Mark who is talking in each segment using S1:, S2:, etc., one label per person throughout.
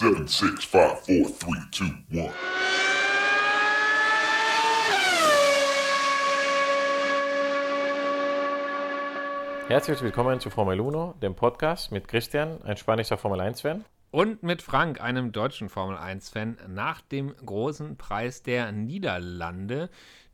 S1: Seven, six, five, four, three, two, one.
S2: Herzlich willkommen zu Formel 1, dem Podcast mit Christian, ein spanischer Formel 1-Fan.
S3: Und mit Frank, einem deutschen Formel 1-Fan, nach dem großen Preis der Niederlande,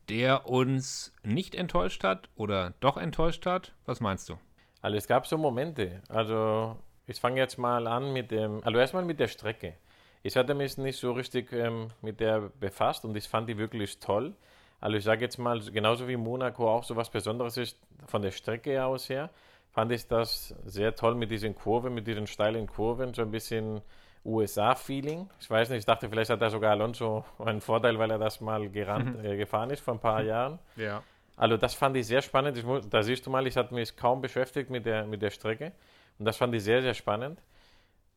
S3: der uns nicht enttäuscht hat oder doch enttäuscht hat. Was meinst du?
S2: Also es gab so Momente. Also ich fange jetzt mal an mit dem, also erstmal mit der Strecke. Ich hatte mich nicht so richtig ähm, mit der befasst und ich fand die wirklich toll. Also ich sage jetzt mal, genauso wie Monaco auch so was Besonderes ist von der Strecke aus her, fand ich das sehr toll mit diesen Kurven, mit diesen steilen Kurven, so ein bisschen USA-Feeling. Ich weiß nicht, ich dachte, vielleicht hat da sogar Alonso einen Vorteil, weil er das mal gerannt, äh, gefahren ist vor ein paar Jahren.
S3: Ja.
S2: Also das fand ich sehr spannend. Ich muss, da siehst du mal, ich hatte mich kaum beschäftigt mit der, mit der Strecke. Und das fand ich sehr, sehr spannend.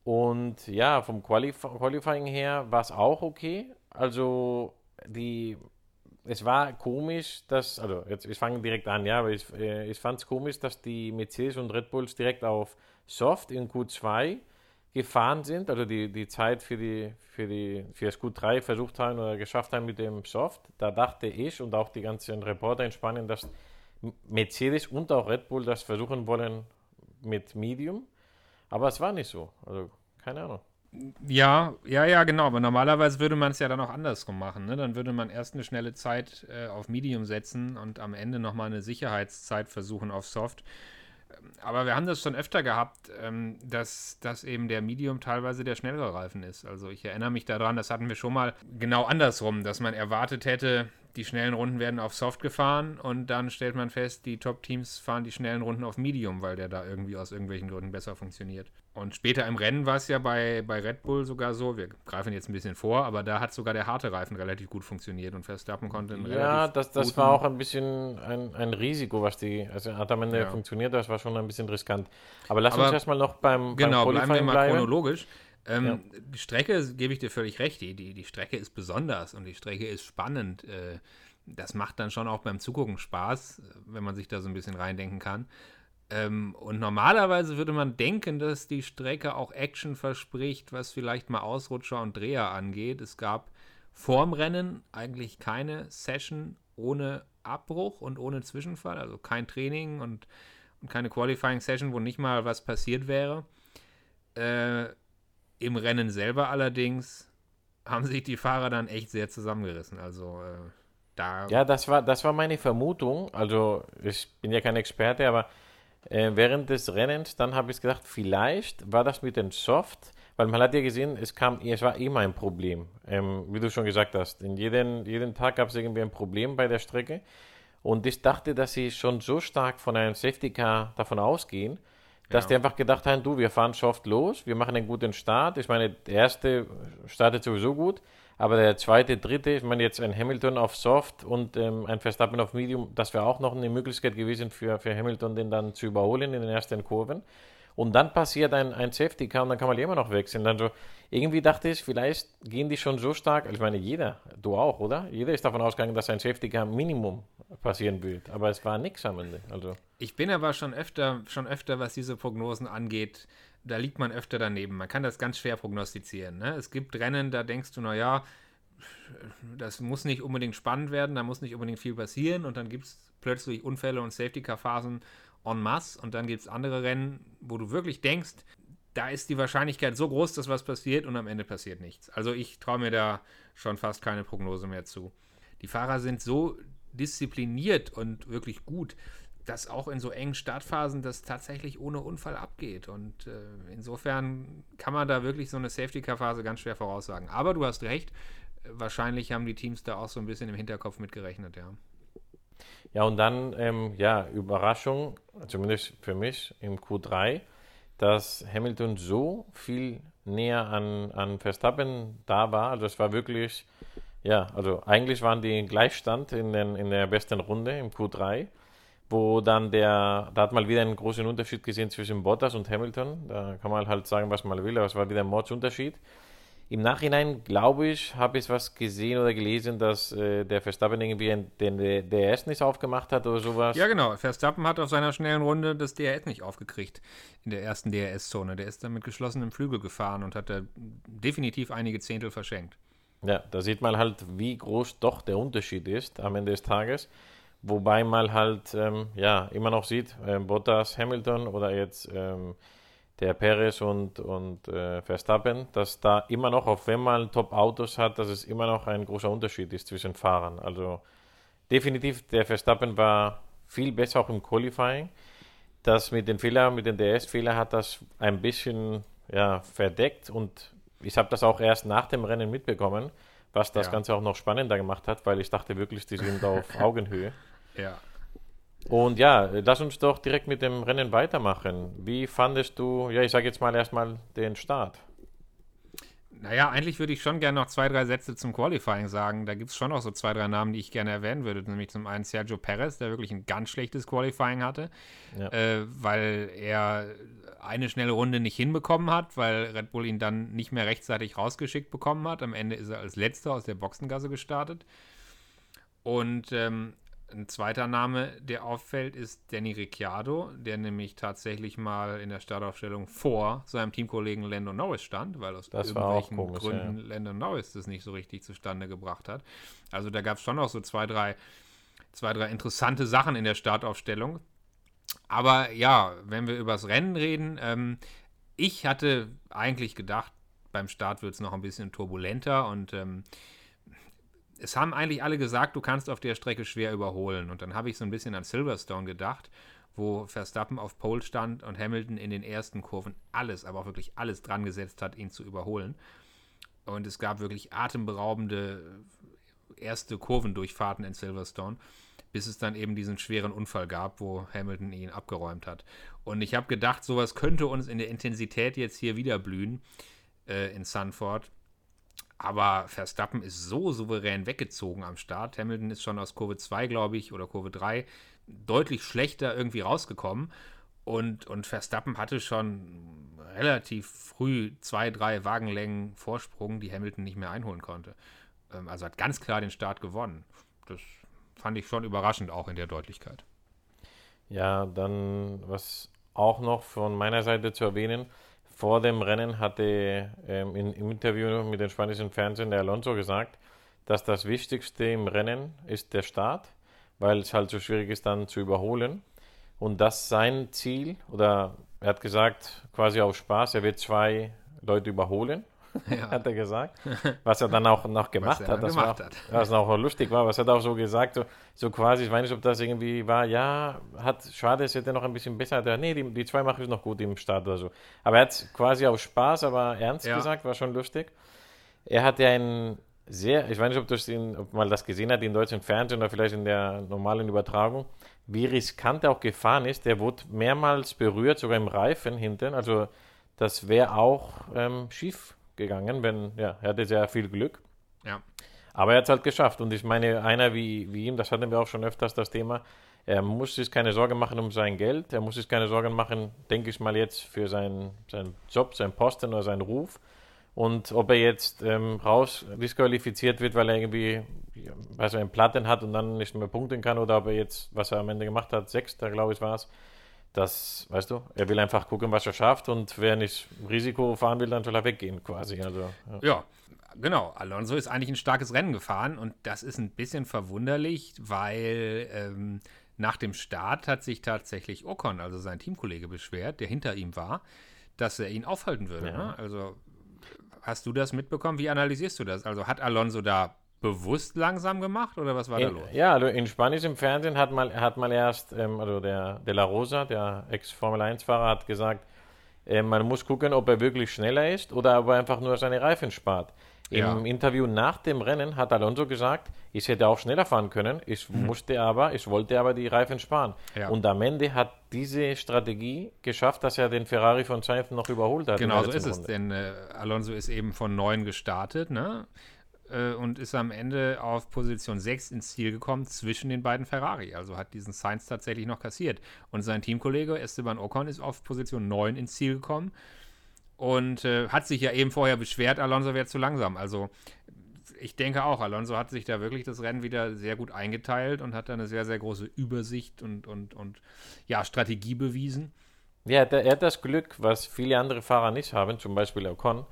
S2: Und ja, vom Qualif Qualifying her war es auch okay. Also die, es war komisch, dass, also jetzt, ich fange direkt an, ja, aber ich, äh, ich fand es komisch, dass die Mercedes und Red Bulls direkt auf Soft in Q2 gefahren sind, also die, die Zeit für, die, für, die, für das Q3 versucht haben oder geschafft haben mit dem Soft. Da dachte ich und auch die ganzen Reporter in Spanien, dass Mercedes und auch Red Bull das versuchen wollen mit Medium. Aber es war nicht so. Also keine Ahnung.
S3: Ja, ja, ja, genau. Aber normalerweise würde man es ja dann auch andersrum machen. Ne? Dann würde man erst eine schnelle Zeit äh, auf Medium setzen und am Ende nochmal eine Sicherheitszeit versuchen auf Soft. Aber wir haben das schon öfter gehabt, ähm, dass, dass eben der Medium teilweise der schnellere Reifen ist. Also ich erinnere mich daran, das hatten wir schon mal genau andersrum, dass man erwartet hätte, die schnellen Runden werden auf Soft gefahren und dann stellt man fest, die Top-Teams fahren die schnellen Runden auf Medium, weil der da irgendwie aus irgendwelchen Gründen besser funktioniert. Und später im Rennen war es ja bei, bei Red Bull sogar so, wir greifen jetzt ein bisschen vor, aber da hat sogar der harte Reifen relativ gut funktioniert und Verstappen konnte einen
S2: Ja, das, das war auch ein bisschen ein, ein Risiko, was die, also hat am Ende
S3: Ja.
S2: funktioniert, das war schon ein bisschen riskant. Aber lass
S3: Aber-
S2: uns erstmal noch beim,
S3: Genau,
S2: beim
S3: bleiben wir mal
S2: bleiben.
S3: chronologisch. Ähm,
S2: Ja.
S3: Die Strecke, gebe ich dir völlig recht, die, die, die Strecke ist besonders und die Strecke ist spannend. Äh, das macht dann schon auch beim Zugucken Spaß, wenn man sich da so ein bisschen reindenken kann. Ähm, und normalerweise würde man denken, dass die Strecke auch Action verspricht, was vielleicht mal Ausrutscher und Dreher angeht. Es gab vorm Rennen eigentlich keine Session ohne Abbruch und ohne Zwischenfall, also kein Training und, und keine Qualifying Session, wo nicht mal was passiert wäre. Äh, Im Rennen selber allerdings haben sich die Fahrer dann echt sehr zusammengerissen. Also äh, da
S2: Ja, das war, das war meine Vermutung. Also, ich bin ja kein Experte, aber äh, während des Rennens, dann habe ich gedacht, vielleicht war das mit dem Soft, weil man hat ja gesehen, es kam, es war immer ein Problem. Ähm, wie du schon gesagt hast, in jeden, jeden Tag gab es irgendwie ein Problem bei der Strecke. Und ich dachte, dass sie schon so stark von einem Safety Car davon ausgehen, dass
S3: Ja.
S2: die einfach gedacht haben, du, wir fahren soft los, wir machen einen guten Start. Ich meine, der erste startet sowieso gut, aber der zweite, dritte, ich meine jetzt ein Hamilton auf Soft und ähm, ein Verstappen auf Medium, das wäre auch noch eine Möglichkeit gewesen für, für Hamilton, den dann zu überholen in den ersten Kurven. Und dann passiert ein, ein Safety Car und dann kann man die immer noch wechseln. Also irgendwie dachte ich, vielleicht gehen die schon so stark, also ich meine, jeder, du auch, oder? Jeder ist davon ausgegangen, dass ein Safety Car Minimum passieren wird. Aber es war nichts am Ende. Also.
S3: Ich bin aber schon öfter, schon öfter, was diese Prognosen angeht, da liegt man öfter daneben. Man kann das ganz schwer prognostizieren. Ne? Es gibt Rennen, da denkst du, naja, das muss nicht unbedingt spannend werden, da muss nicht unbedingt viel passieren und dann gibt es plötzlich Unfälle und Safety-Car-Phasen en masse und dann gibt es andere Rennen, wo du wirklich denkst, da ist die Wahrscheinlichkeit so groß, dass was passiert und am Ende passiert nichts. Also ich traue mir da schon fast keine Prognose mehr zu. Die Fahrer sind so diszipliniert und wirklich gut, dass auch in so engen Startphasen das tatsächlich ohne Unfall abgeht. Und äh, insofern kann man da wirklich so eine Safety-Car-Phase ganz schwer voraussagen. Aber du hast recht, wahrscheinlich haben die Teams da auch so ein bisschen im Hinterkopf mitgerechnet, ja.
S2: Ja, und dann, ähm, ja, Überraschung, zumindest für mich im Q3, dass Hamilton so viel näher an, an Verstappen da war. Also es war wirklich, ja, also eigentlich waren die Gleichstand in, den, in der besten Runde im Q3, wo dann der, da hat man wieder einen großen Unterschied gesehen zwischen Bottas und Hamilton. Da kann man halt sagen, was man will, aber es war wieder ein Mordsunterschied. Im Nachhinein, glaube ich, habe ich was gesehen oder gelesen, dass äh, der Verstappen irgendwie den, den DRS nicht aufgemacht hat oder sowas.
S3: Ja, genau. Verstappen hat auf seiner schnellen Runde das DRS nicht aufgekriegt in der ersten DRS-Zone. Der ist dann mit geschlossenem Flügel gefahren und hat da definitiv einige Zehntel verschenkt.
S2: Ja, da sieht man halt, wie groß doch der Unterschied ist am Ende des Tages. Wobei man halt ähm, ja immer noch sieht, ähm, Bottas, Hamilton oder jetzt ähm, der Perez und, und äh, Verstappen, dass da immer noch, auch wenn man Top-Autos hat, dass es immer noch ein großer Unterschied ist zwischen Fahrern. Also definitiv, der Verstappen war viel besser auch im Qualifying. Das mit den Fehlern, mit den DS-Fehlern hat das ein bisschen ja, verdeckt und ich habe das auch erst nach dem Rennen mitbekommen, was das
S3: Ja.
S2: Ganze auch noch spannender gemacht hat, weil ich dachte wirklich, die sind auf Augenhöhe.
S3: Ja.
S2: Und ja, lass uns doch direkt mit dem Rennen weitermachen. Wie fandest du, ja, ich sage jetzt mal erstmal den Start.
S3: Naja, eigentlich würde ich schon gerne noch zwei, drei Sätze zum Qualifying sagen. Da gibt es schon noch so zwei, drei Namen, die ich gerne erwähnen würde. Nämlich zum einen Sergio Perez, der wirklich ein ganz schlechtes Qualifying hatte,
S2: Ja.
S3: äh, weil er eine schnelle Runde nicht hinbekommen hat, weil Red Bull ihn dann nicht mehr rechtzeitig rausgeschickt bekommen hat. Am Ende ist er als letzter aus der Boxengasse gestartet. Und ähm, ein zweiter Name, der auffällt, ist Danny Ricciardo, der nämlich tatsächlich mal in der Startaufstellung vor seinem Teamkollegen Lando Norris stand, weil aus
S2: Das
S3: irgendwelchen
S2: komisch,
S3: Gründen Lando Norris das nicht so richtig zustande gebracht hat. Also da gab es schon noch so zwei, drei, zwei, drei interessante Sachen in der Startaufstellung. Aber ja, wenn wir übers Rennen reden, ähm, ich hatte eigentlich gedacht, beim Start wird es noch ein bisschen turbulenter und ähm, es haben eigentlich alle gesagt, du kannst auf der Strecke schwer überholen. Und dann habe ich so ein bisschen an Silverstone gedacht, wo Verstappen auf Pole stand und Hamilton in den ersten Kurven alles, aber auch wirklich alles dran gesetzt hat, ihn zu überholen. Und es gab wirklich atemberaubende erste Kurvendurchfahrten in Silverstone, bis es dann eben diesen schweren Unfall gab, wo Hamilton ihn abgeräumt hat. Und ich habe gedacht, sowas könnte uns in der Intensität jetzt hier wieder blühen äh, in Sanford. Aber Verstappen ist so souverän weggezogen am Start. Hamilton ist schon aus Kurve 2, glaube ich, oder Kurve 3 deutlich schlechter irgendwie rausgekommen. Und, und Verstappen hatte schon relativ früh zwei, drei Wagenlängen Vorsprung, die Hamilton nicht mehr einholen konnte. Ähm, also hat ganz klar den Start gewonnen. Das fand ich schon überraschend, auch in der Deutlichkeit.
S2: Ja, dann was auch noch von meiner Seite zu erwähnen. Vor dem Rennen hatte ähm, in, im Interview mit dem spanischen Fernsehen der Alonso gesagt, dass das Wichtigste im Rennen ist der Start, weil es halt so schwierig ist, dann zu überholen. Und das sein Ziel, oder er hat gesagt, quasi auf Spaß, er wird zwei Leute überholen, hat er gesagt. Was er dann auch noch gemacht
S3: er
S2: hat. Das
S3: gemacht
S2: war,
S3: hat.
S2: was auch lustig war, was er auch so gesagt, so, so quasi, ich weiß nicht, ob das irgendwie war, ja, hat, schade, es hätte noch ein bisschen besser, der, nee, die, die zwei mache ich noch gut im Start oder so. Aber er hat es quasi auf Spaß, aber ernst
S3: Ja.
S2: gesagt, war schon lustig. Er hat ja ein sehr, ich weiß nicht, ob, das in, ob man das gesehen hat im deutschen Fernsehen oder vielleicht in der normalen Übertragung, wie riskant er auch gefahren ist. Der wurde mehrmals berührt, sogar im Reifen hinten. Also das wäre auch ähm, schief gegangen, wenn, ja, er hatte sehr viel Glück.
S3: Ja.
S2: Aber er hat es halt geschafft. Und ich meine, einer wie, wie ihm, das hatten wir auch schon öfters das Thema, er muss sich keine Sorgen machen um sein Geld, er muss sich keine Sorgen machen, denke ich mal jetzt, für seinen, seinen Job, seinen Posten oder seinen Ruf. Und ob er jetzt ähm, raus disqualifiziert wird, weil er irgendwie was er einen Platten hat und dann nicht mehr punkten kann, oder ob er jetzt, was er am Ende gemacht hat, Sechster, glaube ich, war es. Das, weißt du, er will einfach gucken, was er schafft und wer nicht Risiko fahren will, dann soll er weggehen quasi. Also, ja.
S3: Ja, genau. Alonso ist eigentlich ein starkes Rennen gefahren und das ist ein bisschen verwunderlich, weil ähm, nach dem Start hat sich tatsächlich Ocon, also sein Teamkollege, beschwert, der hinter ihm war, dass er ihn aufhalten würde.
S2: Ja.
S3: Ne? Also hast du das mitbekommen? Wie analysierst du das? Also hat Alonso da bewusst langsam gemacht oder was war da
S2: In,
S3: los?
S2: ja, also in Spanisch im Fernsehen hat mal, hat mal erst, ähm, also der De La Rosa, der Ex-Formel-1-Fahrer, hat gesagt, äh, man muss gucken, ob er wirklich schneller ist oder ob er einfach nur seine Reifen spart. Im
S3: Ja.
S2: Interview nach dem Rennen hat Alonso gesagt, ich hätte auch schneller fahren können, ich musste aber, ich wollte aber die Reifen sparen.
S3: Mhm. Ja.
S2: Und am Ende hat diese Strategie geschafft, dass er den Ferrari von Sainz noch überholt hat.
S3: Genau so ist
S2: letzten
S3: es,
S2: Runde.
S3: denn äh, Alonso ist eben von 9 gestartet, ne? Äh, und ist am Ende auf Position 6 ins Ziel gekommen zwischen den beiden Ferrari. Also hat diesen Sainz tatsächlich noch kassiert. Und sein Teamkollege Esteban Ocon ist auf Position 9 ins Ziel gekommen. und äh, hat sich ja eben vorher beschwert, Alonso wäre zu langsam. Also ich denke auch, Alonso hat sich da wirklich das Rennen wieder sehr gut eingeteilt und hat da eine sehr, sehr große Übersicht und, und, und ja, Strategie bewiesen.
S2: Ja, er hat das Glück, was viele andere Fahrer nicht haben, zum Beispiel Ocon,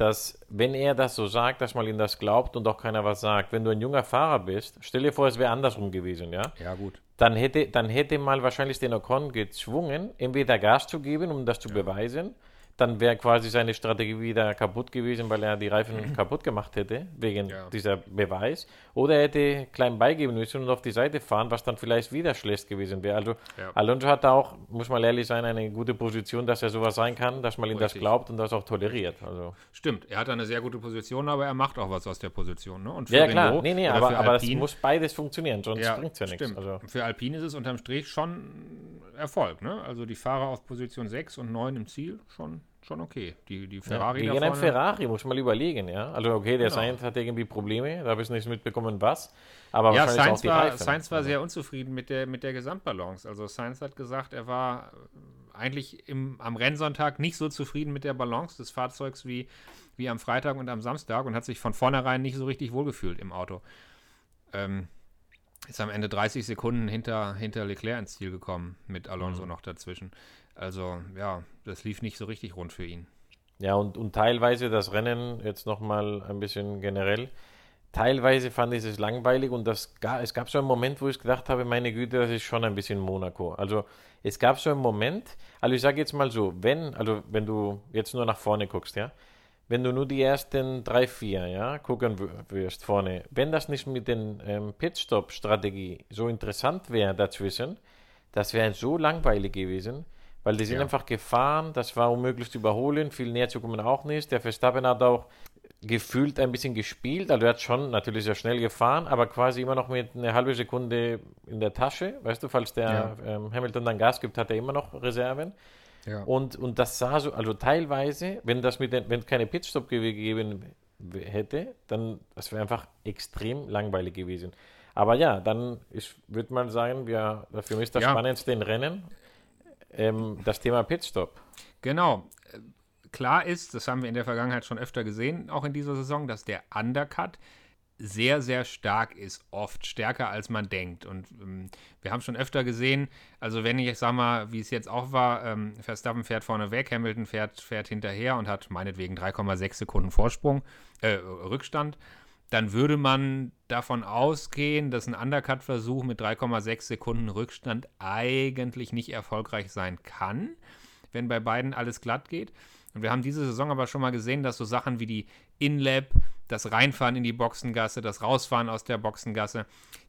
S2: dass wenn er das so sagt, dass man ihm das glaubt und auch keiner was sagt. Wenn du ein junger Fahrer bist, stell dir vor, es wäre andersrum gewesen, ja?
S3: Ja, gut.
S2: Dann hätte, dann hätte mal wahrscheinlich den Ocon gezwungen, entweder Gas zu geben, um das zu ja. beweisen, dann wäre quasi seine Strategie wieder kaputt gewesen, weil er die Reifen kaputt gemacht hätte, wegen ja. dieser Beweis. Oder er hätte klein beigeben müssen und auf die Seite fahren, was dann vielleicht wieder schlecht gewesen wäre. Also ja. Alonso hat auch, muss man ehrlich sein, eine gute Position, dass er sowas sein kann, dass man ihm Richtig. das glaubt und das auch toleriert. Also.
S3: Stimmt, er hat eine sehr gute Position, aber er macht auch was aus der Position. Ne?
S2: Und ja, klar, Renault, nee, nee, aber, aber es muss beides funktionieren, sonst ja, bringt es ja nichts.
S3: Also. Für Alpine ist es unterm Strich schon Erfolg. Ne? Also die Fahrer auf Position 6 und 9 im Ziel, schon schon okay. Die, die Ferrari
S2: ja, gegen einen Ferrari muss man überlegen, ja. Also okay, der genau. Sainz hat irgendwie Probleme, da habe ich nicht mitbekommen, was. Aber
S3: ja, Sainz war, Sainz war also. sehr unzufrieden mit der, mit der Gesamtbalance. Also Sainz hat gesagt, er war eigentlich im, am Rennsonntag nicht so zufrieden mit der Balance des Fahrzeugs wie, wie am Freitag und am Samstag und hat sich von vornherein nicht so richtig wohlgefühlt im Auto. Ähm, ist am Ende 30 Sekunden hinter, hinter Leclerc ins Ziel gekommen, mit Alonso mhm. noch dazwischen. Also ja, das lief nicht so richtig rund für ihn.
S2: Ja, und, und teilweise das Rennen, jetzt nochmal ein bisschen generell, teilweise fand ich es langweilig und das, es gab so einen Moment, wo ich gedacht habe, meine Güte, das ist schon ein bisschen Monaco. Also es gab so einen Moment, also ich sage jetzt mal so, wenn, also wenn du jetzt nur nach vorne guckst, ja, wenn du nur die ersten drei, vier, ja, gucken wirst vorne, wenn das nicht mit den ähm, Pitstop-Strategie so interessant wäre dazwischen, das wäre so langweilig gewesen, weil die sind ja. einfach gefahren, das war unmöglich zu überholen, viel näher zu kommen auch nicht. Der Verstappen hat auch gefühlt ein bisschen gespielt, also er hat schon natürlich sehr schnell gefahren, aber quasi immer noch mit einer halben Sekunde in der Tasche, weißt du, falls der ja. ähm, Hamilton dann Gas gibt, hat er immer noch Reserven. Ja. Und, und das sah so, also teilweise, wenn das mit den, wenn keine Pitstop gegeben hätte, dann das wäre einfach extrem langweilig gewesen. Aber ja, dann ich würde mal sagen, wir, für mich ist das ja. spannendste in Rennen ähm, das Thema Pitstop.
S3: Genau. Klar ist, das haben wir in der Vergangenheit schon öfter gesehen, auch in dieser Saison, dass der Undercut sehr, sehr stark ist, oft stärker als man denkt. Und ähm, wir haben schon öfter gesehen, also wenn ich sag mal, wie es jetzt auch war, ähm, Verstappen fährt vorne weg, Hamilton fährt, fährt hinterher und hat meinetwegen 3,6 Sekunden Vorsprung, äh, Rückstand dann würde man davon ausgehen, dass ein Undercut-Versuch mit 3,6 Sekunden Rückstand eigentlich nicht erfolgreich sein kann, wenn bei beiden alles glatt geht. Und wir haben diese Saison aber schon mal gesehen, dass so Sachen wie die In-Lab, das Reinfahren in die Boxengasse, das Rausfahren aus der Boxengasse,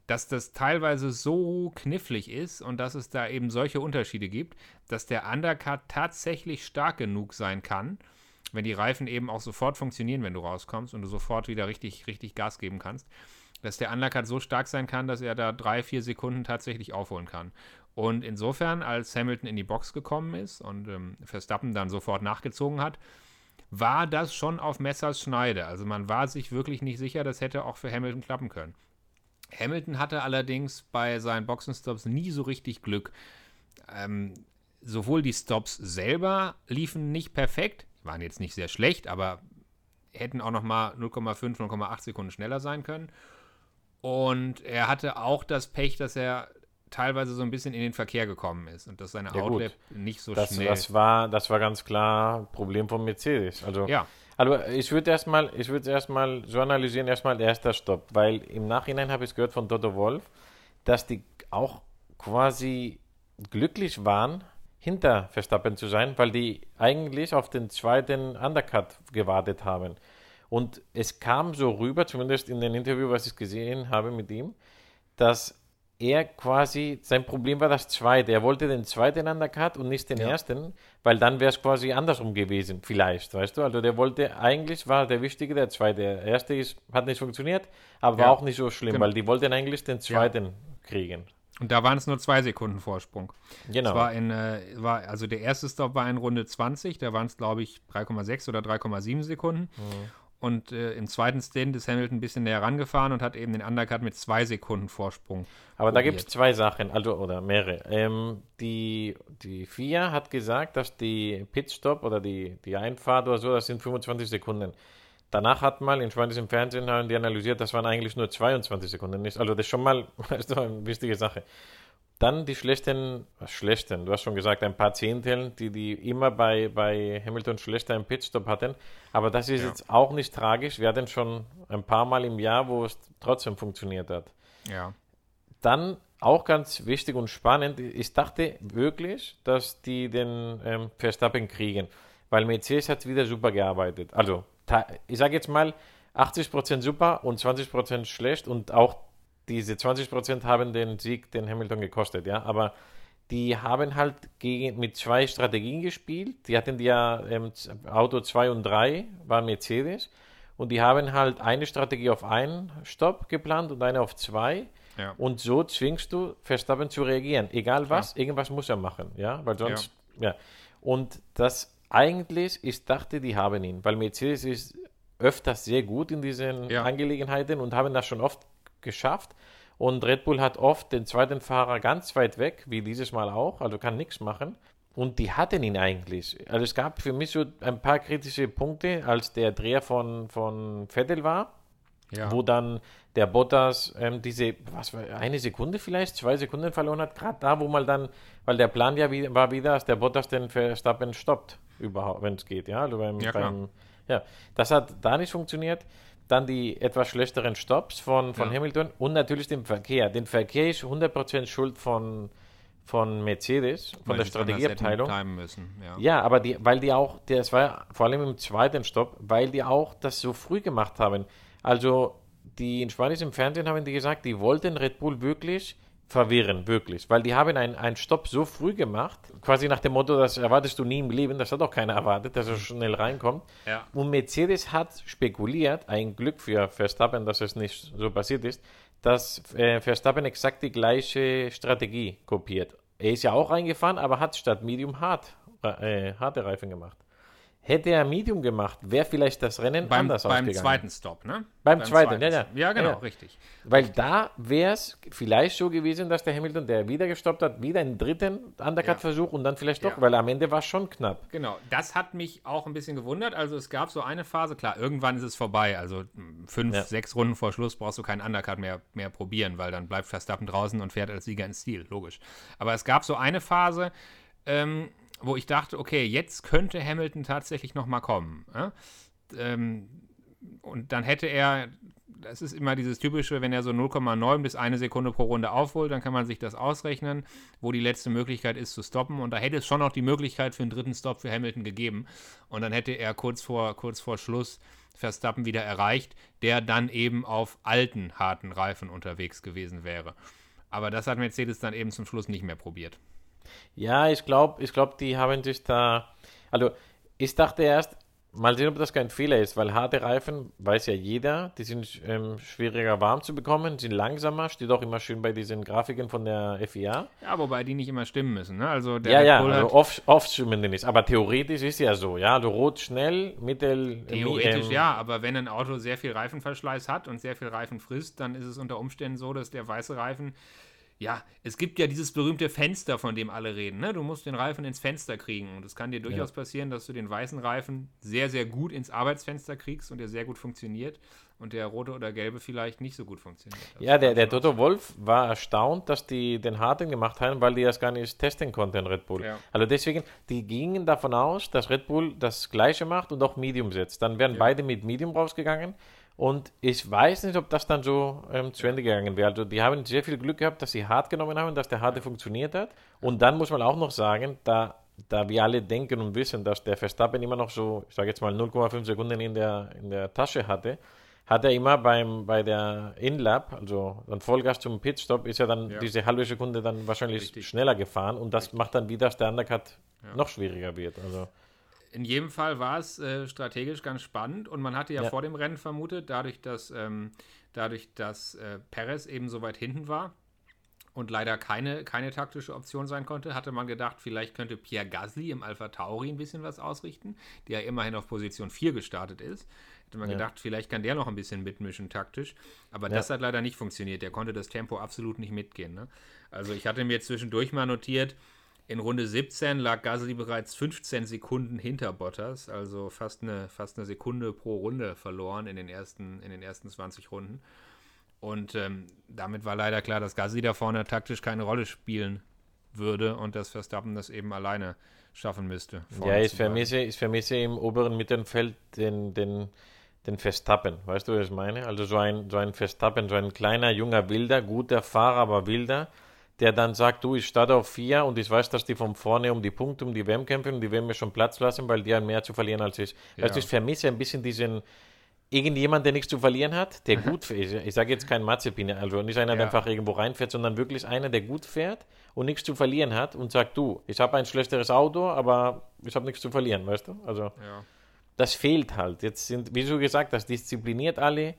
S3: dass das teilweise so knifflig ist und dass es da eben solche Unterschiede gibt, dass der Undercut tatsächlich stark genug sein kann, wenn die Reifen eben auch sofort funktionieren, wenn du rauskommst und du sofort wieder richtig, richtig Gas geben kannst, dass der Undercut so stark sein kann, dass er da drei, vier Sekunden tatsächlich aufholen kann. Und insofern, als Hamilton in die Box gekommen ist und ähm, Verstappen dann sofort nachgezogen hat, war das schon auf Messers Schneide. Also man war sich wirklich nicht sicher, das hätte auch für Hamilton klappen können. Hamilton hatte allerdings bei seinen Boxenstops nie so richtig Glück. Ähm, sowohl die Stops selber liefen nicht perfekt, waren jetzt nicht sehr schlecht, aber hätten auch noch mal 0,5, 0,8 Sekunden schneller sein können. Und er hatte auch das Pech, dass er teilweise so ein bisschen in den Verkehr gekommen ist und dass seine ja, Outlap nicht so
S2: das,
S3: schnell.
S2: Das war, das war ganz klar Problem von Mercedes. Also, ja. also ich würde erstmal, ich würde erstmal so analysieren, erstmal der erste Stopp, weil im Nachhinein habe ich gehört von Toto Wolf, dass die auch quasi glücklich waren, hinter Verstappen zu sein, weil die eigentlich auf den zweiten Undercut gewartet haben. Und es kam so rüber, zumindest in dem Interview, was ich gesehen habe mit ihm, dass er quasi, sein Problem war das zweite. Er wollte den zweiten Undercut und nicht den ja. ersten, weil dann wäre es quasi andersrum gewesen, vielleicht, weißt du? Also der wollte, eigentlich war der wichtige der zweite. Der erste ist, hat nicht funktioniert, aber ja. war auch nicht so schlimm, genau. weil die wollten eigentlich den zweiten ja. kriegen.
S3: Und da waren es nur zwei Sekunden Vorsprung. Genau. Es war in, äh, war, also der erste Stop war in Runde 20, da waren es, glaube ich, 3,6 oder 3,7 Sekunden. Mhm. und äh, im zweiten Stint ist Hamilton ein bisschen näher rangefahren und hat eben den Undercut mit zwei Sekunden Vorsprung.
S2: Aber probiert. da gibt es zwei Sachen, also oder mehrere. Ähm, die, die FIA hat gesagt, dass die Pitstop oder die, die Einfahrt oder so, das sind 25 Sekunden. Danach hat mal in im Fernsehen haben die analysiert, das waren eigentlich nur 22 Sekunden. Also das ist schon mal das ist eine wichtige Sache. Dann die schlechten, schlechten, du hast schon gesagt, ein paar Zehntel, die die immer bei, bei Hamilton schlechter im Pitstop hatten. Aber das ist ja. jetzt auch nicht tragisch. Wir hatten schon ein paar Mal im Jahr, wo es trotzdem funktioniert hat.
S3: Ja.
S2: Dann auch ganz wichtig und spannend, ich dachte wirklich, dass die den ähm, Verstappen kriegen, weil Mercedes hat wieder super gearbeitet. Also, ich sage jetzt mal, 80% super und 20% schlecht und auch diese 20% haben den Sieg den Hamilton gekostet, ja, aber die haben halt gegen, mit zwei Strategien gespielt. Die hatten ja ähm, Auto 2 und 3 war Mercedes und die haben halt eine Strategie auf einen Stopp geplant und eine auf zwei. Ja. Und so zwingst du Verstappen zu reagieren. Egal was, ja. irgendwas muss er machen, ja, weil sonst, ja. ja. Und das eigentlich, ich dachte, die haben ihn, weil Mercedes ist öfters sehr gut in diesen Angelegenheiten und haben das schon oft geschafft. Und Red Bull hat oft den zweiten Fahrer ganz weit weg, wie dieses Mal auch, also kann nichts machen. Und die hatten ihn eigentlich. Also es gab für mich so ein paar kritische Punkte, als der Dreher von, von Vettel war, ja. wo dann der Bottas ähm, diese, was war, eine Sekunde vielleicht, zwei Sekunden verloren hat, gerade da, wo man dann, weil der Plan ja wie, war wieder, dass der Bottas den Verstappen stoppt, überhaupt, wenn es geht, ja, also beim, ja, beim, ja, das hat da nicht funktioniert dann die etwas schlechteren Stops von, von ja. Hamilton und natürlich den Verkehr. Den Verkehr ist 100% Schuld von, von Mercedes, von weil der Strategieabteilung.
S3: Ja.
S2: ja. aber die, weil die auch, das war vor allem im zweiten Stopp, weil die auch das so früh gemacht haben. Also die in Spanien im Fernsehen haben die gesagt, die wollten Red Bull wirklich verwirren, wirklich. Weil die haben einen Stopp so früh gemacht, quasi nach dem Motto, das erwartest du nie im Leben, das hat auch keiner erwartet, dass er schnell reinkommt.
S3: Ja.
S2: Und Mercedes hat spekuliert, ein Glück für Verstappen, dass es nicht so passiert ist, dass äh, Verstappen exakt die gleiche Strategie kopiert. Er ist ja auch reingefahren, aber hat statt Medium hart, äh, harte Reifen gemacht. Hätte er Medium gemacht, wäre vielleicht das Rennen
S3: beim,
S2: anders
S3: beim
S2: ausgegangen.
S3: Beim zweiten Stop, ne?
S2: Beim, beim zweiten, zweiten, ja, ja.
S3: Ja, genau, ja. richtig.
S2: Weil da wäre es vielleicht so gewesen, dass der Hamilton, der wieder gestoppt hat, wieder einen dritten Undercut-Versuch ja. und dann vielleicht doch, ja. weil am Ende war es schon knapp.
S3: Genau, das hat mich auch ein bisschen gewundert. Also es gab so eine Phase, klar, irgendwann ist es vorbei. Also fünf, sechs Runden vor Schluss brauchst du keinen Undercut mehr, mehr probieren, weil dann bleibt Verstappen draußen und fährt als Sieger ins Stil, logisch. Aber es gab so eine Phase, ähm, wo ich dachte, okay, jetzt könnte Hamilton tatsächlich noch mal kommen. Ja? Ähm, und dann hätte er, das ist immer dieses typische, wenn er so 0,9 bis eine Sekunde pro Runde aufholt, dann kann man sich das ausrechnen, wo die letzte Möglichkeit ist zu stoppen. Und da hätte es schon noch die Möglichkeit für einen dritten Stopp für Hamilton gegeben. Und dann hätte er kurz vor, kurz vor Schluss Verstappen wieder erreicht, der dann eben auf alten, harten Reifen unterwegs gewesen wäre. Aber das hat Mercedes dann eben zum Schluss nicht mehr probiert.
S2: Ja, ich glaube, ich glaub, die haben sich da. Also, ich dachte erst, mal sehen, ob das kein Fehler ist, weil harte Reifen, weiß ja jeder, die sind ähm, schwieriger warm zu bekommen, sind langsamer, steht auch immer schön bei diesen Grafiken von der FIA.
S3: Ja, wobei die nicht immer stimmen müssen, ne? Also
S2: der ja, ja, also oft, oft stimmen die nicht, aber theoretisch ist ja so, ja, du rot schnell, mittel.
S3: Theoretisch ähm, ja, aber wenn ein Auto sehr viel Reifenverschleiß hat und sehr viel Reifen frisst, dann ist es unter Umständen so, dass der weiße Reifen ja, es gibt ja dieses berühmte Fenster, von dem alle reden. Ne? Du musst den Reifen ins Fenster kriegen. Und es kann dir durchaus ja. passieren, dass du den weißen Reifen sehr, sehr gut ins Arbeitsfenster kriegst und der sehr gut funktioniert und der rote oder gelbe vielleicht nicht so gut funktioniert.
S2: Das ja, der, der Toto Wolf war erstaunt, dass die den harten gemacht haben, weil die das gar nicht testen konnten, Red Bull. Ja. Also deswegen, die gingen davon aus, dass Red Bull das Gleiche macht und auch Medium setzt. Dann wären ja. beide mit Medium rausgegangen. Und ich weiß nicht, ob das dann so ähm, zu Ende gegangen wäre. Also die haben sehr viel Glück gehabt, dass sie hart genommen haben, dass der harte funktioniert hat. Und dann muss man auch noch sagen, da, da wir alle denken und wissen, dass der Verstappen immer noch so, ich sage jetzt mal 0,5 Sekunden in der, in der Tasche hatte, hat er immer beim, bei der In-Lap, also dann Vollgas zum Pitstop, ist er dann ja. diese halbe Sekunde dann wahrscheinlich Richtig. schneller gefahren und das Richtig. macht dann wieder, dass der Undercut ja. noch schwieriger wird. Also
S3: in jedem Fall war es äh, strategisch ganz spannend und man hatte ja, ja, vor dem Rennen vermutet, dadurch, dass, ähm, dadurch, dass äh, Perez eben so weit hinten war und leider keine, keine taktische Option sein konnte, hatte man gedacht, vielleicht könnte Pierre Gasly im Alpha Tauri ein bisschen was ausrichten, der ja immerhin auf Position 4 gestartet ist. Hat man
S2: Ja.
S3: gedacht, vielleicht kann der noch ein bisschen mitmischen taktisch. Aber
S2: Ja.
S3: das hat leider nicht funktioniert. Der konnte das Tempo absolut nicht mitgehen. Ne? Also ich hatte mir zwischendurch mal notiert, in Runde 17 lag Gasly bereits 15 Sekunden hinter Bottas, also fast eine, fast eine Sekunde pro Runde verloren in den ersten, in den ersten 20 Runden. Und ähm, damit war leider klar, dass Gasly da vorne taktisch keine Rolle spielen würde und dass Verstappen das eben alleine schaffen müsste.
S2: Ja, ich vermisse, ich vermisse im oberen Mittelfeld den, den, den Verstappen. Weißt du, was ich meine? Also so ein, so ein Verstappen, so ein kleiner, junger Wilder, guter Fahrer, aber Wilder, der dann sagt, du, ich starte auf vier und ich weiß, dass die von vorne um die Punkte, um die WM kämpfen und die werden mir schon Platz lassen, weil die haben mehr zu verlieren als ich.
S3: Ja.
S2: Weißt du, ich vermisse ein bisschen diesen, irgendjemand, der nichts zu verlieren hat, der gut fährt. Ich, ich sage jetzt kein Mazepin, also nicht einer, der
S3: Ja.
S2: einfach irgendwo reinfährt, sondern wirklich einer, der gut fährt und nichts zu verlieren hat und sagt, du, ich habe ein schlechteres Auto, aber ich habe nichts zu verlieren, weißt du? Also
S3: Ja.
S2: das fehlt halt. Jetzt sind, wie du gesagt hast, diszipliniert alle,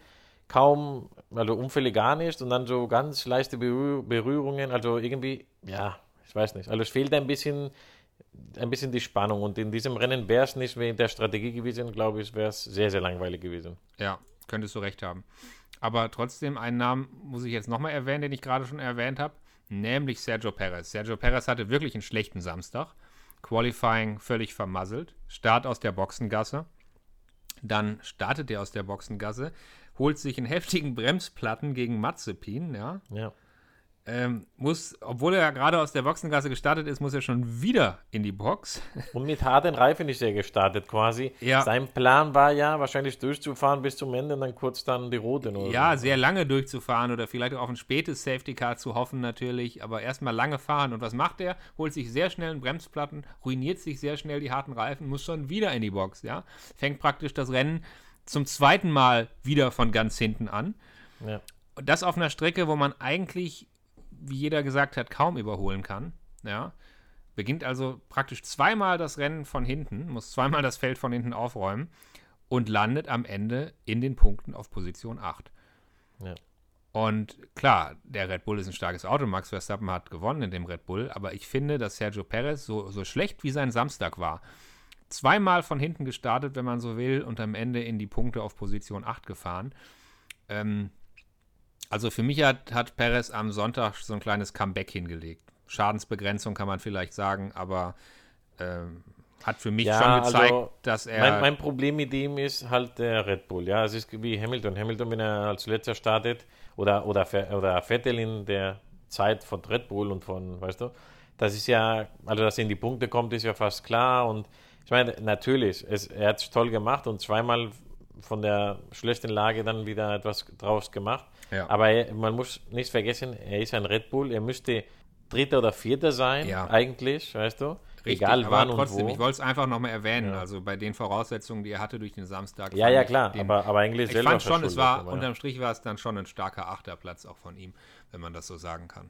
S2: kaum, also Unfälle gar nicht und dann so ganz leichte Berühr Berührungen, also irgendwie, ja, ich weiß nicht. Also es fehlt ein bisschen, ein bisschen die Spannung und in diesem Rennen wäre es nicht wegen der Strategie gewesen, glaube ich, wäre es sehr, sehr langweilig gewesen.
S3: Ja, könntest du recht haben. Aber trotzdem, einen Namen muss ich jetzt nochmal erwähnen, den ich gerade schon erwähnt habe, nämlich Sergio Perez. Sergio Perez hatte wirklich einen schlechten Samstag. Qualifying völlig vermasselt. Start aus der Boxengasse. Dann startet er aus der Boxengasse, holt sich einen heftigen Bremsplatten gegen Mazepin, ja.
S2: Ja.
S3: Ähm, muss, obwohl er gerade aus der Boxengasse gestartet ist, muss er schon wieder in die Box.
S2: Und mit harten Reifen ist er gestartet quasi.
S3: Ja.
S2: Sein Plan war ja, wahrscheinlich durchzufahren bis zum Ende und dann kurz dann die oder
S3: Ja,
S2: so.
S3: sehr lange durchzufahren oder vielleicht auch auf ein spätes Safety Car zu hoffen natürlich, aber erstmal lange fahren. Und was macht er? Holt sich sehr schnell einen Bremsplatten, ruiniert sich sehr schnell die harten Reifen, muss schon wieder in die Box, ja. Fängt praktisch das Rennen zum zweiten Mal wieder von ganz hinten an.
S2: Ja.
S3: Und das auf einer Strecke, wo man eigentlich, wie jeder gesagt hat, kaum überholen kann, ja. Beginnt also praktisch zweimal das Rennen von hinten, muss zweimal das Feld von hinten aufräumen und landet am Ende in den Punkten auf Position 8.
S2: Ja.
S3: Und klar, der Red Bull ist ein starkes Auto. Max Verstappen hat gewonnen in dem Red Bull. Aber ich finde, dass Sergio Perez, so, so schlecht wie sein Samstag war, zweimal von hinten gestartet, wenn man so will, und am Ende in die Punkte auf Position 8 gefahren. Ähm, also für mich hat, hat Perez am Sonntag so ein kleines Comeback hingelegt. Schadensbegrenzung kann man vielleicht sagen, aber ähm, hat für mich
S2: Ja,
S3: schon gezeigt,
S2: also
S3: dass er.
S2: Mein, mein Problem mit ihm ist halt der Red Bull. Ja, es ist wie Hamilton. Hamilton, wenn er als letzter startet oder, oder, oder Vettel in der Zeit von Red Bull und von, weißt du, das ist ja, also dass er in die Punkte kommt, ist ja fast klar. Und ich meine, natürlich, es, er hat es toll gemacht und zweimal von der schlechten Lage dann wieder etwas draus gemacht.
S3: Ja.
S2: Aber er, man muss nicht vergessen, er ist ein Red Bull, er müsste Dritter oder Vierter sein,
S3: Ja.
S2: eigentlich, weißt du?
S3: Richtig,
S2: Egal
S3: aber
S2: wann
S3: trotzdem,
S2: und wo.
S3: ich wollte es einfach nochmal erwähnen. Also bei den Voraussetzungen, die er hatte durch den Samstag.
S2: Ja, ja, klar,
S3: den,
S2: aber, aber eigentlich
S3: ich fand schon, es war,
S2: ja.
S3: unterm Strich war es dann schon ein starker Achterplatz auch von ihm, wenn man das so sagen kann.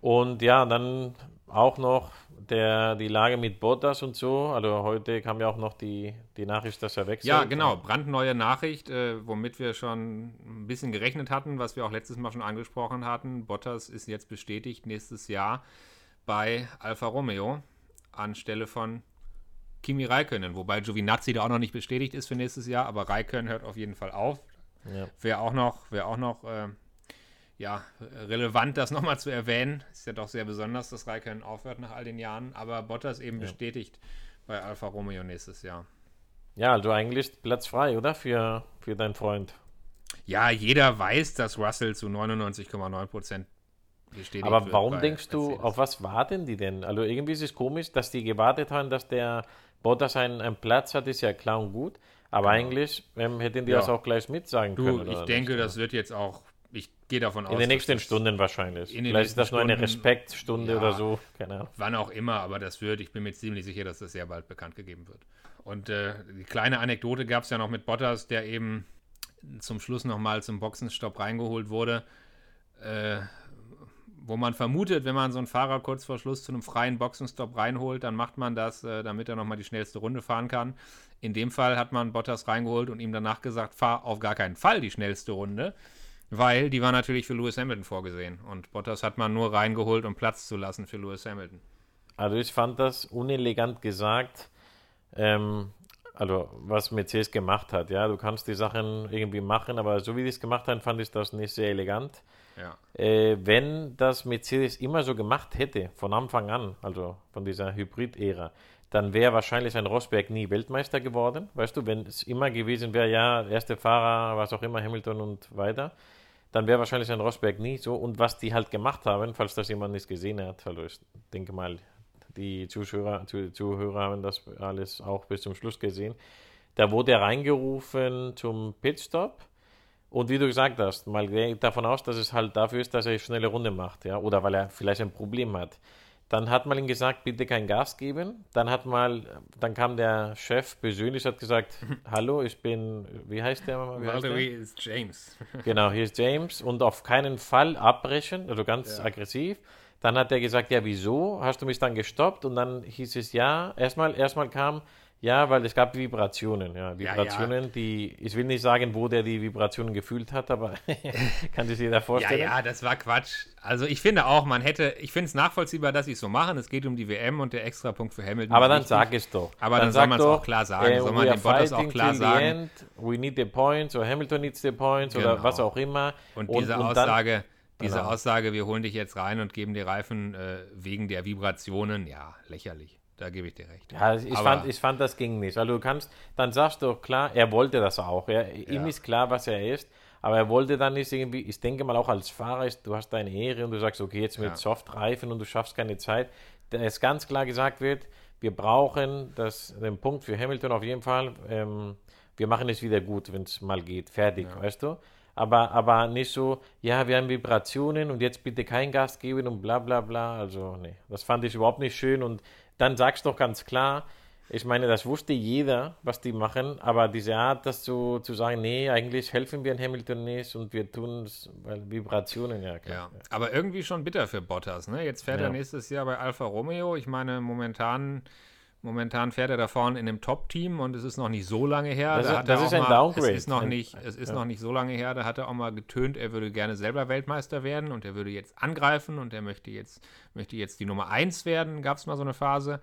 S2: Und ja, dann auch noch der, die Lage mit Bottas und so. Also heute kam ja auch noch die, die Nachricht, dass er wechselt.
S3: Ja, genau, brandneue Nachricht, äh, womit wir schon ein bisschen gerechnet hatten, was wir auch letztes Mal schon angesprochen hatten. Bottas ist jetzt bestätigt nächstes Jahr bei Alfa Romeo anstelle von Kimi Räikkönen, wobei Giovinazzi da auch noch nicht bestätigt ist für nächstes Jahr, aber Räikkönen hört auf jeden Fall auf.
S2: Ja.
S3: Wäre auch noch, wäre auch noch äh, ja, relevant, das nochmal zu erwähnen. Ist ja doch sehr besonders, dass Räikkönen aufhört nach all den Jahren, aber Bottas eben bestätigt bei Alfa Romeo nächstes Jahr.
S2: Ja, also eigentlich Platz frei, oder? Für, für deinen Freund.
S3: Ja, jeder weiß, dass Russell zu 99,9 Prozent bestätigt
S2: Aber warum denkst du,
S3: Mercedes.
S2: auf was warten die denn? Also irgendwie ist es komisch, dass die gewartet haben, dass der Bottas einen, einen Platz hat, ist ja klar und gut. Aber eigentlich ähm, hätten die
S3: Ja.
S2: das auch gleich mitsagen
S3: Du,
S2: können.
S3: ich denke,
S2: nicht?
S3: das wird jetzt auch, ich gehe davon aus.
S2: In den nächsten Stunden wahrscheinlich. Vielleicht ist das nur eine Respektstunde
S3: Ja.
S2: oder so. Keine Ahnung.
S3: Wann auch immer, aber das wird, ich bin mir ziemlich sicher, dass das sehr bald bekannt gegeben wird. Und äh, die kleine Anekdote gab es ja noch mit Bottas, der eben zum Schluss nochmal zum Boxenstopp reingeholt wurde, äh, wo man vermutet, wenn man so einen Fahrer kurz vor Schluss zu einem freien Boxenstopp reinholt, dann macht man das, äh, damit er nochmal die schnellste Runde fahren kann. In dem Fall hat man Bottas reingeholt und ihm danach gesagt, fahr auf gar keinen Fall die schnellste Runde, weil die war natürlich für Lewis Hamilton vorgesehen. Und Bottas hat man nur reingeholt, um Platz zu lassen für Lewis Hamilton.
S2: Also ich fand das unelegant gesagt. Ähm, also was Mercedes gemacht hat. Ja, du kannst die Sachen irgendwie machen, aber so wie die es gemacht haben, fand ich das nicht sehr elegant.
S3: Ja.
S2: Äh, wenn das Mercedes immer so gemacht hätte, von Anfang an, also von dieser Hybrid-Ära, dann wäre wahrscheinlich ein Rosberg nie Weltmeister geworden. Weißt du, wenn es immer gewesen wäre, ja, erste Fahrer, was auch immer, Hamilton und weiter, dann wäre wahrscheinlich ein Rosberg nie so. Und was die halt gemacht haben, falls das jemand nicht gesehen hat, also ich denke mal, die Zuschauer, Zuhörer haben das alles auch bis zum Schluss gesehen. Da wurde er reingerufen zum Pitstop. Und wie du gesagt hast, mal davon aus, dass es halt dafür ist, dass er eine schnelle Runde macht, ja, oder weil er vielleicht ein Problem hat. Dann hat man ihm gesagt, bitte kein Gas geben. Dann hat mal, dann kam der Chef persönlich, hat gesagt, hallo, ich bin, wie heißt der? Wie heißt
S3: Valerie ist James.
S2: Genau, hier ist James und auf keinen Fall abbrechen, also ganz
S3: Ja.
S2: aggressiv. Dann hat er gesagt, ja, wieso? Hast du mich dann gestoppt? Und dann hieß es ja. Erstmal, erstmal kam, ja, weil es gab Vibrationen. Ja,
S3: ja.
S2: Vibrationen, die, ich will nicht sagen, wo der die Vibrationen gefühlt hat, aber kann sich jeder
S3: Ja,
S2: vorstellen.
S3: ja, das war Quatsch. Also ich finde auch, man hätte, ich finde es nachvollziehbar, dass sie es so machen. Es geht um die WM und der Extrapunkt für Hamilton.
S2: Aber dann
S3: wichtig.
S2: sag es doch.
S3: Aber dann soll
S2: sag
S3: man's
S2: doch,
S3: auch klar sagen.
S2: äh,
S3: Soll man dem Bottas auch klar sagen.
S2: End, we need the points, oder Hamilton needs the points, oder
S3: Genau.
S2: was auch immer.
S3: Und diese
S2: dann-
S3: Aussage, diese
S2: Genau.
S3: Aussage, wir holen dich jetzt rein und geben die Reifen äh, wegen der Vibrationen, ja, lächerlich. Da gebe ich dir recht.
S2: Ja, ich,
S3: Aber-
S2: fand, ich fand, das ging nicht. Also du kannst, dann sagst du klar, er wollte das auch. Ja. Ihm
S3: Ja.
S2: ist klar, was er ist, aber er wollte dann nicht irgendwie, ich denke mal auch als Fahrer, ist, du hast deine Ehre und du sagst, okay, jetzt mit
S3: Ja.
S2: Softreifen und du schaffst keine Zeit. Da ist ganz klar gesagt wird, wir brauchen das, den Punkt für Hamilton auf jeden Fall. Ähm, wir machen es wieder gut, wenn es mal geht. Fertig, weißt du? Aber, aber nicht so, ja, wir haben Vibrationen und jetzt bitte kein Gas geben und bla bla bla. Also, nee, das fand ich überhaupt nicht schön. Und dann sagst du doch ganz klar, ich meine, das wusste jeder, was die machen, aber diese Art, das zu, zu sagen, nee, eigentlich helfen wir in Hamilton nicht und wir tun es, weil Vibrationen, ja
S3: Ja,
S2: klar.
S3: aber irgendwie schon bitter für Bottas. Ne? Jetzt fährt er
S2: Ja.
S3: nächstes Jahr bei Alfa Romeo. Ich meine, momentan, momentan fährt er da vorne in einem Top-Team und es ist noch nicht so lange her.
S2: Das
S3: da
S2: ist- das ist ein
S3: mal,
S2: Downgrade.
S3: Es ist noch nicht, es ist
S2: ja.
S3: noch nicht so lange her. Da hat er auch mal getönt, er würde gerne selber Weltmeister werden und er würde jetzt angreifen und er möchte jetzt, möchte jetzt die Nummer 1 werden. Gab es mal so eine Phase.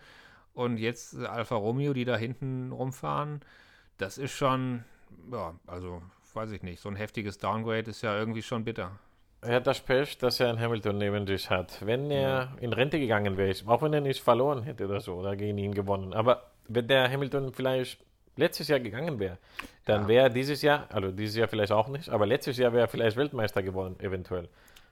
S3: Und jetzt äh, Alfa Romeo, die da hinten rumfahren, das ist schon, ja, also weiß ich nicht, so ein heftiges Downgrade ist ja irgendwie schon bitter.
S2: Er hat das Pech, dass er einen Hamilton neben sich hat. Wenn er in Rente gegangen wäre, auch wenn er nicht verloren hätte oder so, oder gegen ihn gewonnen, aber wenn der Hamilton vielleicht letztes Jahr gegangen wäre, dann
S3: Ja.
S2: wäre er dieses Jahr, also dieses Jahr vielleicht auch nicht, aber letztes Jahr wäre er vielleicht Weltmeister geworden, eventuell.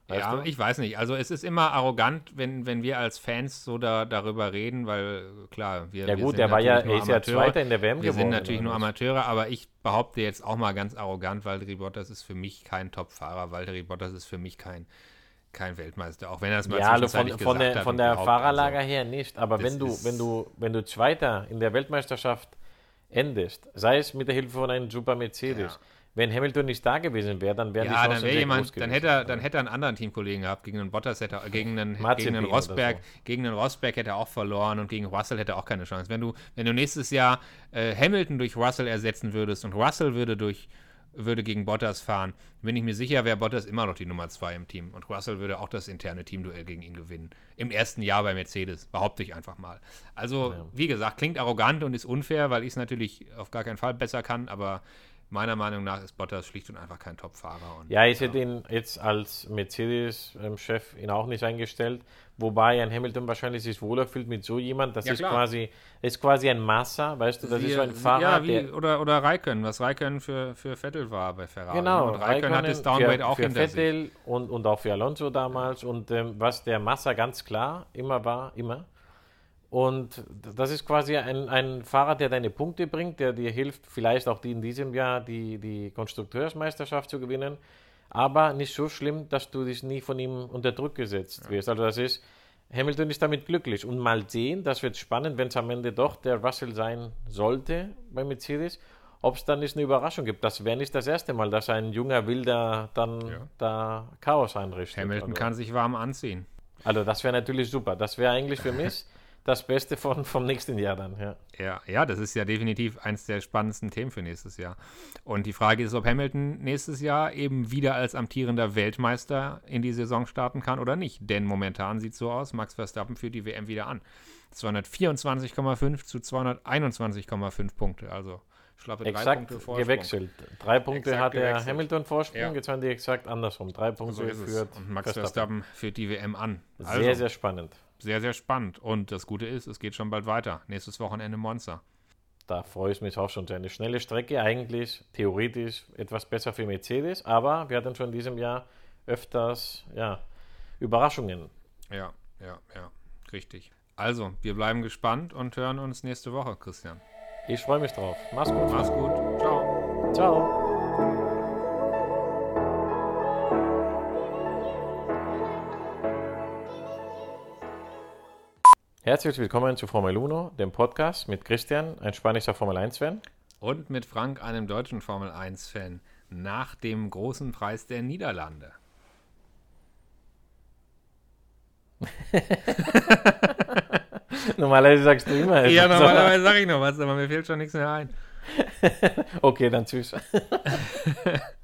S3: Ja,
S2: du?
S3: ich weiß nicht. Also es ist immer arrogant, wenn, wenn wir als Fans so da, darüber reden, weil klar, wir,
S2: Ja
S3: wir
S2: gut,
S3: sind
S2: der war ja,
S3: natürlich nur
S2: er ist ja. Zweiter in der WM
S3: Wir
S2: geworden.
S3: sind natürlich nur? Amateure, aber ich behaupte jetzt auch mal ganz arrogant, Valtteri Bottas ist für mich kein Top-Fahrer. Valtteri Bottas ist für mich kein, kein Weltmeister, auch wenn er es mal
S2: Ja, also von,
S3: gesagt
S2: der,
S3: hat
S2: von der Fahrerlager
S3: also,
S2: her nicht, aber wenn du, wenn du, wenn du Zweiter in der Weltmeisterschaft endest, sei es mit der Hilfe von einem Super Mercedes,
S3: Ja.
S2: Wenn Hamilton nicht da gewesen wäre, dann wären die
S3: Ja, dann
S2: Chancen
S3: wäre
S2: sehr
S3: jemand, dann hätte, er, dann hätte er einen anderen Teamkollegen gehabt, gegen einen Bottas hätte er, gegen einen, gegen einen Rosberg,
S2: so.
S3: gegen einen Rosberg hätte er auch verloren und gegen Russell hätte er auch keine Chance. Wenn du, wenn du nächstes Jahr äh, Hamilton durch Russell ersetzen würdest und Russell würde durch würde gegen Bottas fahren, bin ich mir sicher, wäre Bottas immer noch die Nummer zwei im Team. Und Russell würde auch das interne Teamduell gegen ihn gewinnen. Im ersten Jahr bei Mercedes, behaupte ich einfach mal. Also, wie gesagt, klingt arrogant und ist unfair, weil ich es natürlich auf gar keinen Fall besser kann, aber meiner Meinung nach ist Bottas schlicht und einfach kein Top-Fahrer.
S2: Ja, ich hätte ihn jetzt als Mercedes-Chef ihn auch nicht eingestellt, wobei ein Hamilton wahrscheinlich sich wohler fühlt mit so jemand. Das
S3: Ja,
S2: ist
S3: klar.
S2: quasi, ist quasi ein Massa, weißt du, das ist
S3: Wie-
S2: so ein Fahrer,
S3: ja, wie,
S2: der
S3: oder, oder Raikön, was Raikön für, für Vettel war bei Ferrari.
S2: Genau,
S3: Und Raikön hat das Downgrade auch
S2: für
S3: hinter sich.
S2: Vettel und, und auch für Alonso damals. Und ähm, was der Massa ganz klar immer war, immer. Und das ist quasi ein, ein Fahrer, der deine Punkte bringt, der dir hilft, vielleicht auch die in diesem Jahr die, die Konstrukteursmeisterschaft zu gewinnen. Aber nicht so schlimm, dass du dich nie von ihm unter Druck gesetzt wirst. Also das ist, Hamilton ist damit glücklich. Und mal sehen, das wird spannend, wenn es am Ende doch der Russell sein sollte bei Mercedes, ob es dann nicht eine Überraschung gibt. Das wäre nicht das erste Mal, dass ein junger Wilder dann
S3: Ja.
S2: da Chaos einrichtet.
S3: Hamilton
S2: also,
S3: kann sich warm anziehen.
S2: also das wäre natürlich super. Das wäre eigentlich für mich das Beste von, vom nächsten Jahr dann, ja.
S3: Ja, ja, das ist ja definitiv eines der spannendsten Themen für nächstes Jahr. Und die Frage ist, ob Hamilton nächstes Jahr eben wieder als amtierender Weltmeister in die Saison starten kann oder nicht. Denn momentan sieht es so aus, Max Verstappen führt die WM wieder an. 224,5 zu 221,5 Punkte. Also schlappe drei
S2: Exakt
S3: Punkte Vorsprung.
S2: gewechselt. Drei Punkte
S3: Exakt
S2: hat der. Hamilton Vorsprung,
S3: Ja.
S2: jetzt waren die exakt andersrum. Drei
S3: So
S2: Punkte
S3: es.
S2: führt
S3: Und Max
S2: Verstappen.
S3: Verstappen führt die WM an. Also,
S2: Sehr, sehr spannend.
S3: Sehr, sehr spannend. Und das Gute ist, es geht schon bald weiter. Nächstes Wochenende Monza.
S2: Da freue ich mich auch schon. Eine schnelle Strecke, eigentlich theoretisch etwas besser für Mercedes, aber wir hatten schon in diesem Jahr öfters ja, Überraschungen.
S3: Ja, ja, ja. Richtig. Also, wir bleiben gespannt und hören uns nächste Woche, Christian.
S2: Ich freue mich drauf. Mach's gut.
S3: Mach's gut. Ciao.
S2: Ciao. Herzlich willkommen zu Formel 1, dem Podcast mit Christian, ein spanischer Formel 1-Fan.
S3: Und mit Frank, einem deutschen Formel 1-Fan, nach dem großen Preis der Niederlande.
S2: Normalerweise sagst du immer
S3: Ja, normalerweise sage ich noch was, aber mir fällt schon nichts mehr ein.
S2: Okay, dann tschüss.